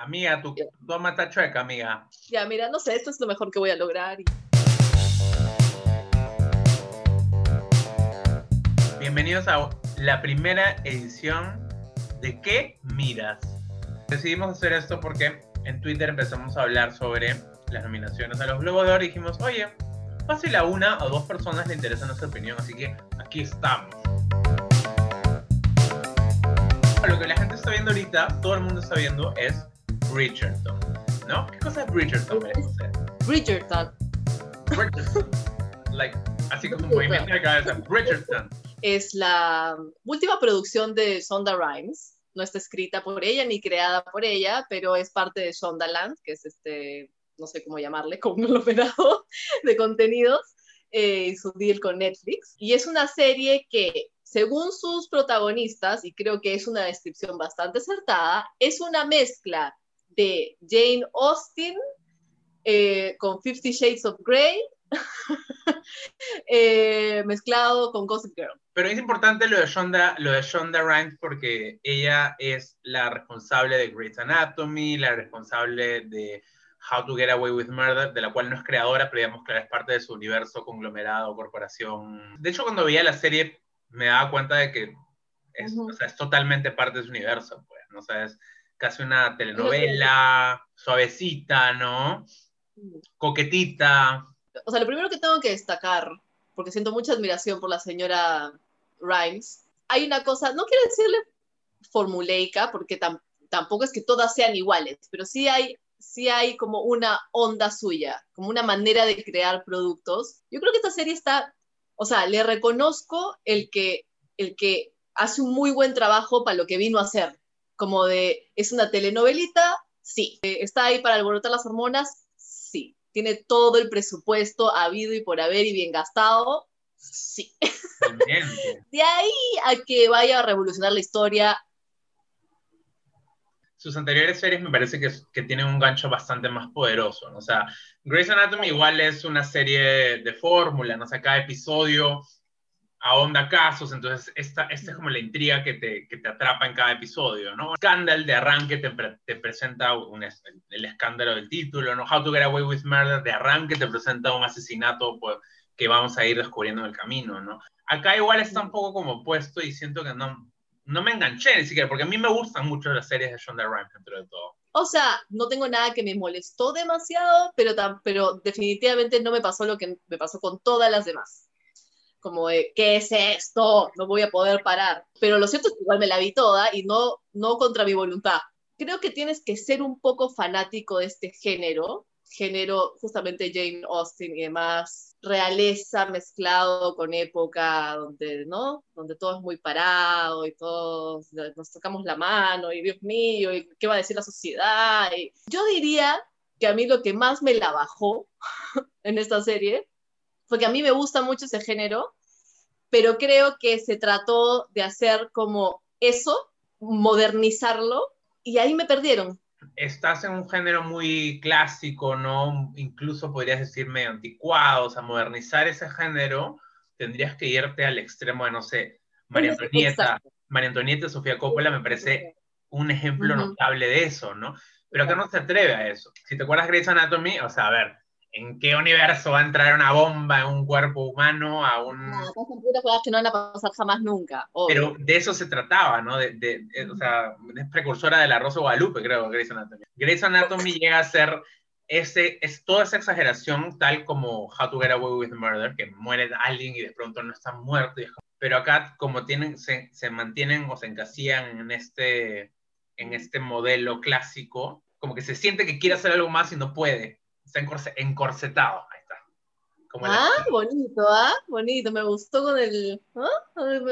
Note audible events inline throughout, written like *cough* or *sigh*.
Amiga, tu, tu toma está chueca, amiga. Ya, mira, no sé, esto es lo mejor que voy a lograr. y- Bienvenidos a la primera edición de ¿Qué miras? Decidimos hacer esto porque en Twitter empezamos a hablar sobre las nominaciones a los Globos de Oro y dijimos, oye, fácil a una o dos personas le interesa nuestra opinión, así que aquí estamos. Lo que la gente está viendo ahorita, todo el mundo está viendo, es Bridgerton, ¿no? ¿Qué cosa es Bridgerton? Bridgerton Bridgerton. Like, así como un movimiento de cabeza. Bridgerton. es la última producción de Shonda Rhimes. No está escrita por ella ni creada por ella, pero es parte de Shondaland, que es este, no sé cómo llamarle, *laughs* conglomerado de contenidos, eh, y su deal con Netflix. Y es una serie que, según sus protagonistas, y creo que es una descripción bastante acertada, es una mezcla de Jane Austen eh, con Fifty Shades of Grey, *laughs* eh, mezclado con Gossip Girl. Pero es importante lo de Shonda, lo de Shonda Rhimes porque ella es la responsable de Grey's Anatomy, la responsable de How to Get Away with Murder, de la cual no es creadora, pero digamos que es parte de su universo conglomerado, corporación. De hecho, cuando veía la serie me daba cuenta de que es, Ujú. o sea, es totalmente parte de su universo, pues, ¿no? O sea, es casi una telenovela, suavecita, ¿no? Coquetita. O sea, lo primero que tengo que destacar, porque siento mucha admiración por la señora Rhimes, hay una cosa, no quiero decirle formuleica, porque tam- tampoco es que todas sean iguales, pero sí hay, sí hay como una onda suya, como una manera de crear productos. Yo creo que esta serie está, o sea, le reconozco el que, el que hace un muy buen trabajo para lo que vino a hacer, como de, es una telenovelita, sí, Eh, está ahí para alborotar las hormonas, sí, tiene todo el presupuesto habido y por haber y bien gastado, sí. *laughs* De ahí a que vaya a revolucionar la historia, sus anteriores series me parece que, que tienen un gancho bastante más poderoso, ¿no? O sea, Grey's Anatomy igual es una serie de fórmula, ¿no? O sea, cada episodio ahonda casos, entonces esta, esta es como la intriga que te, que te atrapa en cada episodio, ¿no? Scandal de arranque te, te presenta un es- el escándalo del título, ¿no? How to Get Away with Murder de arranque te presenta un asesinato pues, que vamos a ir descubriendo en el camino, ¿no? Acá igual está un poco como puesto y siento que no, no me enganché ni siquiera, porque a mí me gustan mucho las series de Shonda Rhimes dentro de todo. o sea, no tengo nada que me molestó demasiado, pero, tam- pero definitivamente no me pasó lo que me pasó con todas las demás. Como de, ¿qué es esto? No voy a poder parar. Pero lo cierto es que igual me la vi toda y no, no contra mi voluntad. Creo que tienes que ser un poco fanático de este género, género justamente Jane Austen y demás, realeza mezclado con época donde, ¿no? Donde todo es muy parado y todos nos tocamos la mano y Dios mío, y qué va a decir la sociedad. Yo diría que a mí lo que más me la bajó *laughs* en esta serie fue que a mí me gusta mucho ese género, pero creo que se trató de hacer como eso, modernizarlo, y ahí me perdieron. Estás en un género muy clásico, ¿no? Incluso podrías decir medio anticuado, o sea, modernizar ese género, tendrías que irte al extremo de, no sé, María Antonieta. Exacto. María Antonieta y Sofía Coppola me parece un ejemplo Ujú. notable de eso, ¿no? Pero acá no se atreve a eso. Si te acuerdas Grey's Anatomy, o sea, a ver, ¿en qué universo va a entrar una bomba en un cuerpo humano a un... No, pasan puras cosas que no van a pasar jamás nunca. obvio. Pero de eso se trataba, ¿no? De, de- de- o sea, es precursora de la Rosa Guadalupe, creo, Grey's Anatomy. Grey's Anatomy llega a ser ese, es toda esa exageración, tal como How to Get Away with Murder, que muere alguien y de pronto no está muerto. pero acá, como tienen, se, se mantienen o se encasillan en este, en este modelo clásico, como que se siente que quiere hacer algo más y no puede. Está encorse- encorsetado. Ahí está. Como la- Ah, bonito, ¿ah? Bonito, me gustó con el... ¿ah?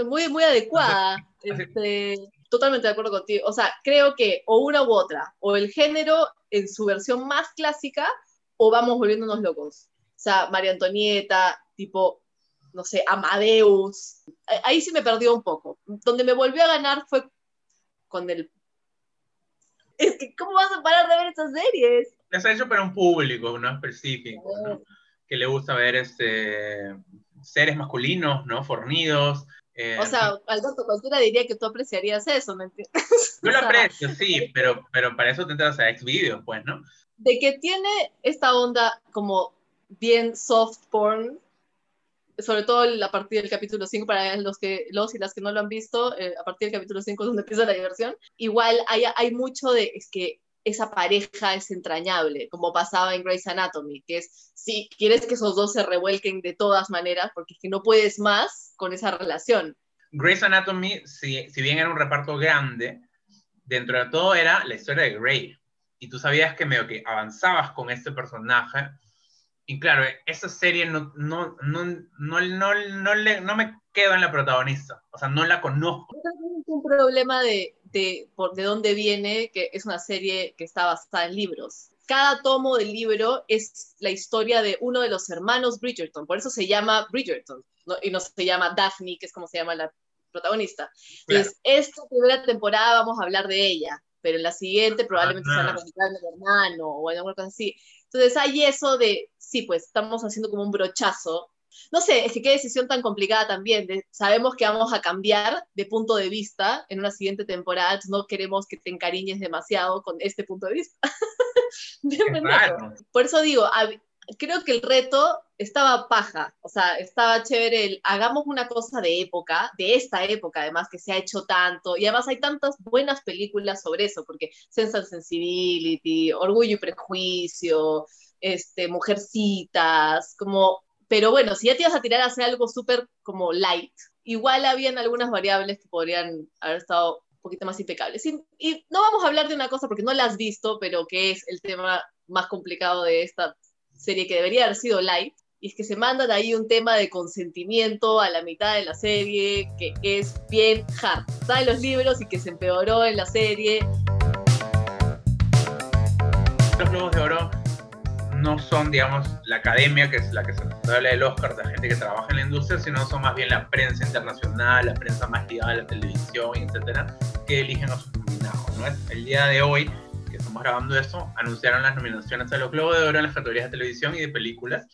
Muy, muy adecuada. *laughs* Este, totalmente de acuerdo contigo. O sea, creo que o una u otra, o el género en su versión más clásica, o vamos volviéndonos locos. O sea, María Antonieta, tipo, no sé, Amadeus. Ahí sí me perdió un poco. Donde me volvió a ganar fue con el... Es que, ¿cómo vas a parar de ver estas series? Está hecho para un público, ¿no? Específico, ¿no? que le gusta ver este, seres masculinos, ¿no? Fornidos, Eh, O sea, Alberto, cualquiera diría que tú apreciarías eso, ¿me entiendes? *laughs* yo lo aprecio, sí, pero, pero para eso te entras a Xvideos, pues, ¿no? De que tiene esta onda como bien soft porn, sobre todo a partir del capítulo 5, para los, que, los y las que no lo han visto, eh, a partir del capítulo 5 es donde empieza la diversión. Igual hay, hay mucho de, es que esa pareja es entrañable, como pasaba en Grey's Anatomy, que es, si quieres que esos dos se revuelquen de todas maneras, porque es que no puedes más con esa relación. Grey's Anatomy, si, si bien era un reparto grande, dentro de todo era la historia de Grey. Y tú sabías que medio que avanzabas con este personaje. Y claro, esa serie no, no, no, no, no, no, le, no me quedo en la protagonista. O sea, no la conozco. Es un problema de, de, por, de dónde viene, que es una serie que está basada en libros. Cada tomo del libro es la historia de uno de los hermanos Bridgerton, por eso se llama Bridgerton, ¿no? y no se llama Daphne, que es como se llama la protagonista. Entonces, esta primera temporada vamos a hablar de ella, pero en la siguiente probablemente ah, se van a el hermano o alguna cosa así. Entonces hay eso de, sí, pues estamos haciendo como un brochazo no sé, es que qué decisión tan complicada también. De, sabemos que vamos a cambiar de punto de vista en una siguiente temporada, no queremos que te encariñes demasiado con este punto de vista. *laughs* Por eso digo, creo que el reto estaba paja, o sea, estaba chévere el hagamos una cosa de época, de esta época además, que se ha hecho tanto, y además hay tantas buenas películas sobre eso, porque Sense and Sensibility, Orgullo y Prejuicio, este, Mujercitas, como pero bueno, si ya te ibas a tirar a hacer algo súper como light, igual habían algunas variables que podrían haber estado un poquito más impecables. Y, no vamos a hablar de una cosa porque no la has visto, pero que es el tema más complicado de esta serie que debería haber sido light, y es que se mandan ahí un tema de consentimiento a la mitad de la serie que es bien hard. Está en los libros y que se empeoró en la serie. Los Globos de Oro no son, digamos, la academia, que es la que se habla del Oscar, de gente que trabaja en la industria, sino son más bien la prensa internacional, la prensa más ligada la televisión, etcétera, que eligen a sus nominados. ¿no? El día de hoy, que estamos grabando esto, anunciaron las nominaciones a los Globos de Oro en las categorías de televisión y de películas,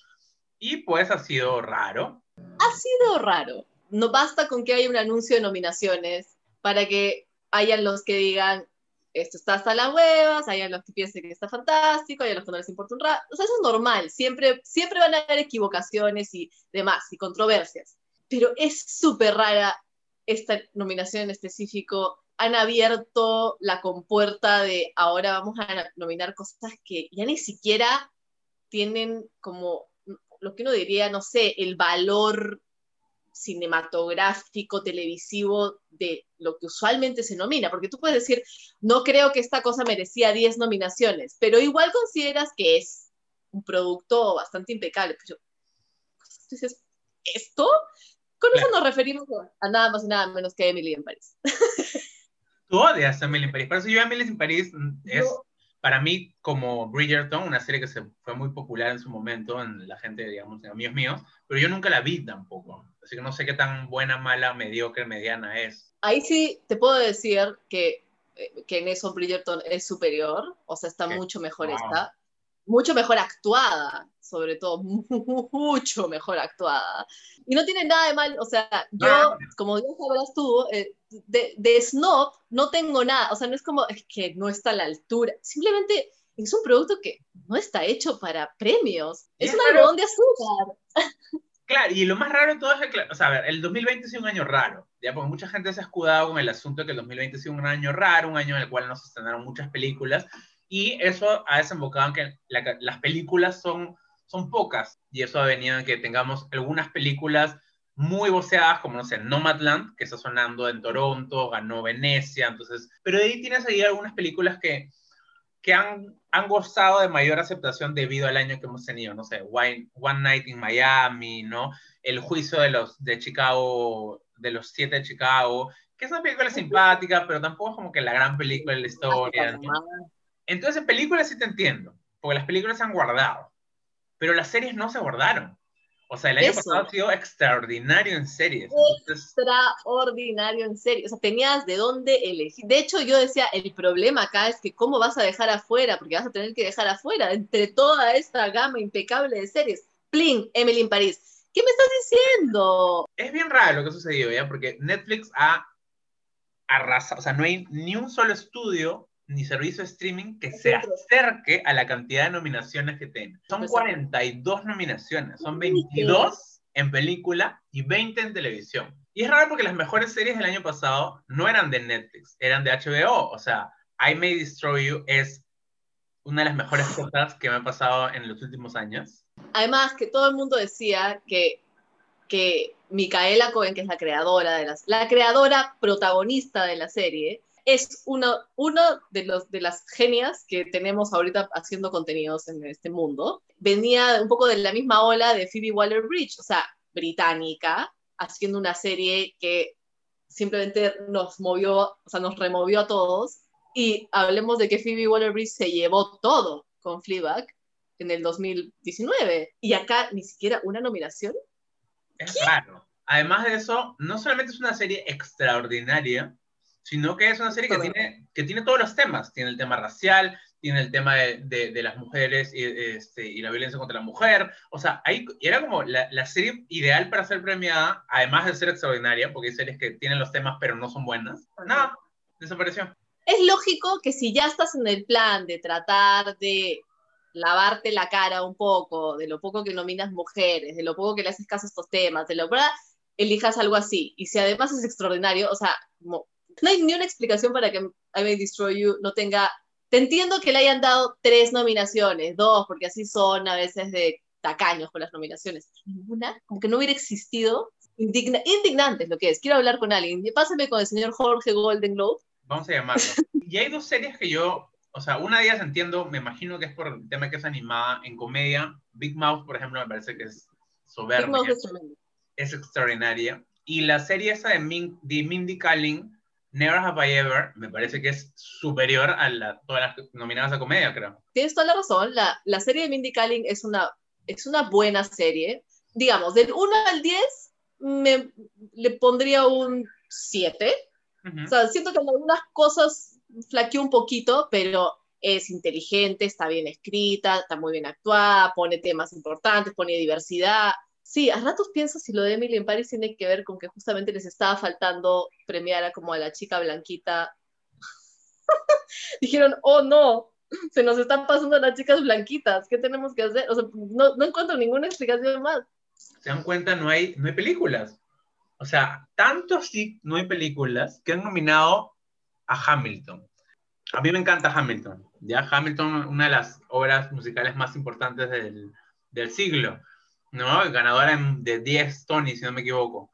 y pues ha sido raro. Ha sido raro. No basta con que haya un anuncio de nominaciones para que hayan los que digan, esto está hasta las huevas, hay los que piensen que está fantástico, hay los que no les importa un rato. O sea, eso es normal, siempre, siempre van a haber equivocaciones y demás, y controversias. Pero es súper rara esta nominación en específico. Han abierto la compuerta de ahora vamos a nominar cosas que ya ni siquiera tienen como lo que uno diría, no sé, el valor cinematográfico, televisivo de lo que usualmente se nomina, porque tú puedes decir, no creo que esta cosa merecía 10 nominaciones, pero igual consideras que es un producto bastante impecable. Pero dices, ¿esto? Con claro. eso nos referimos a nada más y nada menos que Emily en París. *laughs* Tú odias a Emily en París, por eso yo Emily en París es... No para mí, como Bridgerton, una serie que se fue muy popular en su momento en la gente, digamos, en amigos míos, pero yo nunca la vi tampoco. Así que no sé qué tan buena, mala, mediocre, mediana es. Ahí sí te puedo decir que, que en eso Bridgerton es superior, o sea, está ¿Qué? mucho mejor wow. esta, mucho mejor actuada, sobre todo, *laughs* mucho mejor actuada. Y no tiene nada de mal, o sea, yo, no. como ya sabrás tú, eh, de, de Snob no tengo nada, o sea, no es como, es que no está a la altura, simplemente es un producto que no está hecho para premios, es un algodón de azúcar. *laughs* Claro, y lo más raro de todo es que, o sea, a ver, el 2020 ha sido un año raro, ya, porque mucha gente se ha escudado con el asunto de que el 2020 ha sido un año raro, un año en el cual no se estrenaron muchas películas, y eso ha desembocado en que la, las películas son, son pocas, y eso ha venido en que tengamos algunas películas muy voceadas, como no sé, Nomadland, que está sonando en Toronto, ganó Venecia, entonces, pero ahí tienes ahí algunas películas que, que han, han gozado de mayor aceptación debido al año que hemos tenido, no sé, One, One Night in Miami, ¿no? El juicio de los de Chicago, de los siete de Chicago, que es una película simpática, pero tampoco es como que la gran película de la historia, ¿no? Entonces, en películas sí te entiendo, porque las películas se han guardado, pero las series no se guardaron. O sea, el año Eso. pasado ha sido extraordinario en series. Extraordinario en series. O sea, tenías de dónde elegir. De hecho, yo decía, el problema acá es que cómo vas a dejar afuera, porque vas a tener que dejar afuera, entre toda esta gama impecable de series. Plin, Emily en París. ¿Qué me estás diciendo? Es bien raro lo que ha sucedido, ¿ya? Porque Netflix ha arrasado, o sea, no hay ni un solo estudio ni servicio de streaming que se acerque a la cantidad de nominaciones que tiene. Son 42 nominaciones, son 22 en película y 20 en televisión. Y es raro porque las mejores series del año pasado no eran de Netflix, eran de HBO. O sea, I May Destroy You es una de las mejores cosas que me ha pasado en los últimos años. Además, que todo el mundo decía que, que Micaela Cohen, que es la creadora, de las, la creadora protagonista de la serie, es uno, uno de, los, de las genias que tenemos ahorita haciendo contenidos en este mundo. Venía un poco de la misma ola de Phoebe Waller-Bridge, o sea, británica, haciendo una serie que simplemente nos movió, o sea, nos removió a todos. Y hablemos de que Phoebe Waller-Bridge se llevó todo con Fleabag en el 2019. Y acá ni siquiera una nominación. Es raro. Además de eso, no solamente es una serie extraordinaria, sino que es una serie que tiene, que tiene todos los temas. Tiene el tema racial, tiene el tema de, de, las mujeres y, este, y, la violencia contra la mujer. O sea, ahí era como la, la, serie ideal para ser premiada, además de ser extraordinaria, porque hay series que tienen los temas pero no son buenas. Nada, desapareció. Es lógico que si ya estás en el plan de tratar de lavarte la cara un poco, de lo poco que nominas mujeres, de lo poco que le haces caso a estos temas, de lo verdad, elijas algo así. Y si además es extraordinario, o sea, como no hay ni una explicación para que I May Destroy You no tenga... Te entiendo que le hayan dado tres nominaciones, dos, porque así son a veces de tacaños con las nominaciones. Ninguna, como que no hubiera existido. Indigna, indignante es lo que es. Quiero hablar con alguien. Pásame con el señor Jorge Golden Globe. Vamos a llamarlo. *laughs* y hay dos series que yo, o sea, una de ellas entiendo, me imagino que es por el tema que es animada en comedia. Big Mouth, por ejemplo, me parece que es soberbia. Es, es, extraordinaria. Y la serie esa de, de Mindy Kaling, Never Have I Ever me parece que es superior a la, todas las nominadas a comedia, creo. Tienes toda la razón. La, la serie de Mindy Kaling es una, es una buena serie. Digamos, del 1 al 10 me, le pondría un 7. O sea, siento que algunas cosas flaqueó un poquito, pero es inteligente, está bien escrita, está muy bien actuada, pone temas importantes, pone diversidad. Sí, a ratos pienso si lo de Emily en Paris tiene que ver con que justamente les estaba faltando premiar a como a la chica blanquita. *laughs* Dijeron, oh no, se nos están pasando las chicas blanquitas, ¿qué tenemos que hacer? O sea, no, no encuentro ninguna explicación más. Se dan cuenta, no hay, no hay películas. O sea, tanto sí no hay películas que han nominado a Hamilton. A mí me encanta Hamilton. Ya Hamilton, una de las obras musicales más importantes del, del siglo. ¿No? Ganadora de 10 Tony, si no me equivoco.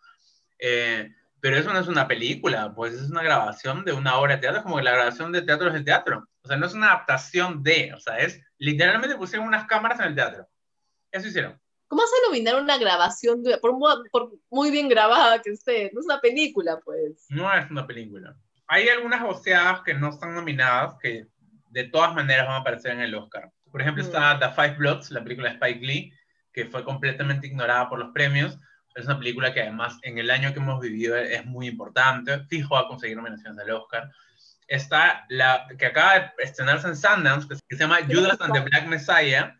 Eh, pero eso no es una película, pues es una grabación de una obra de teatro, como la grabación de teatro es el teatro. O sea, no es una adaptación de, o sea, es literalmente pusieron unas cámaras en el teatro. Eso hicieron. ¿Cómo a nominar una grabación, por, por, muy bien grabada que esté? No es una película, pues. No es una película. Hay algunas voceadas que no están nominadas que de todas maneras van a aparecer en el Oscar. Por ejemplo, está mm. The Five Bloods, la película de Spike Lee, que fue completamente ignorada por los premios. Es una película que además en el año que hemos vivido es muy importante. Fijo a conseguir nominaciones al Oscar. Está la que acaba de estrenarse en Sundance, que se llama Judas and the Black Messiah,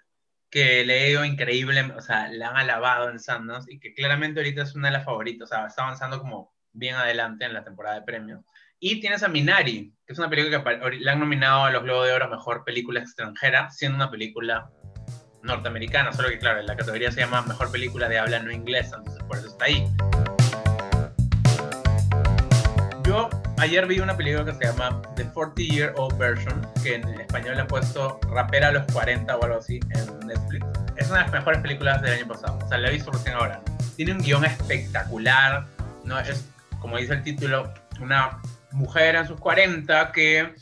que le he ido increíble, o sea, la han alabado en Sundance y que claramente ahorita es una de las favoritas, o sea, está avanzando como bien adelante en la temporada de premios. Y tienes a Minari, que es una película que le han nominado a los Globos de Oro Mejor Película Extranjera, siendo una película norteamericana, solo que claro, la categoría se llama Mejor Película de Habla No Inglesa, entonces por eso está ahí. Yo ayer vi una película que se llama The 40 Year Old Version, que en español le han puesto Rapera a los 40 o algo así en Netflix. Es una de las mejores películas del año pasado, o sea, la he visto recién ahora. Tiene un guion espectacular, ¿no? Es, como dice el título, una mujer en sus 40 que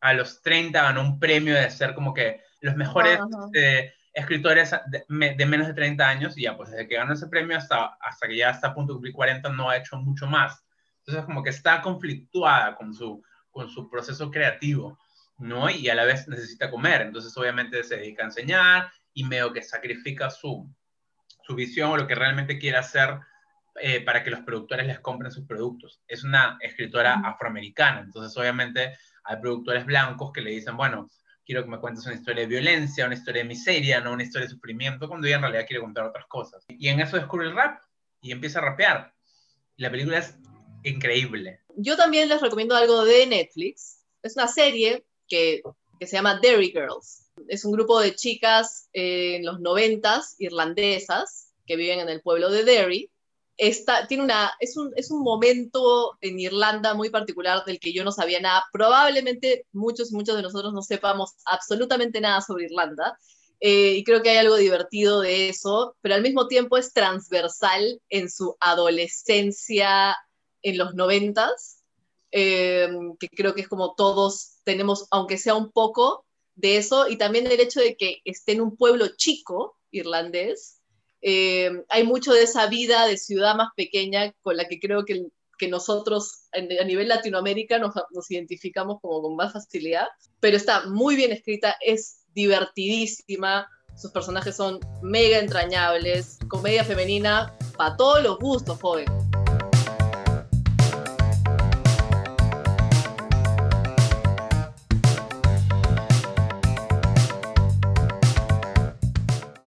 a los 30 ganó un premio de ser como que los mejores escritores de, menos de 30 años y ya, pues desde que ganó ese premio hasta, hasta que ya está a punto de cumplir 40 no ha hecho mucho más. Entonces como que está conflictuada con su, con su proceso creativo, ¿no? Y a la vez necesita comer, entonces obviamente se dedica a enseñar y medio que sacrifica su, su visión o lo que realmente quiere hacer eh, para que los productores les compren sus productos. Es una escritora afroamericana, entonces obviamente hay productores blancos que le dicen, bueno, quiero que me cuentes una historia de violencia, una historia de miseria, no una historia de sufrimiento, cuando ella en realidad quiere contar otras cosas. Y en eso descubre el rap y empieza a rapear. La película es increíble. Yo también les recomiendo algo de Netflix. Es una serie que, que se llama Derry Girls. Es un grupo de chicas eh, en los noventas, irlandesas, que viven en el pueblo de Derry. Está, tiene una, es, un, es un momento en Irlanda muy particular del que yo no sabía nada. Probablemente muchos y muchos de nosotros no sepamos absolutamente nada sobre Irlanda. Eh, y creo que hay algo divertido de eso, pero al mismo tiempo es transversal en su adolescencia en los noventas, eh, que creo que es como todos tenemos, aunque sea un poco de eso, y también el hecho de que esté en un pueblo chico irlandés, eh, hay mucho de esa vida de ciudad más pequeña con la que creo que, que nosotros a nivel Latinoamérica nos, identificamos como con más facilidad, pero está muy bien escrita, es divertidísima, sus personajes son mega entrañables, comedia femenina para todos los gustos, joven.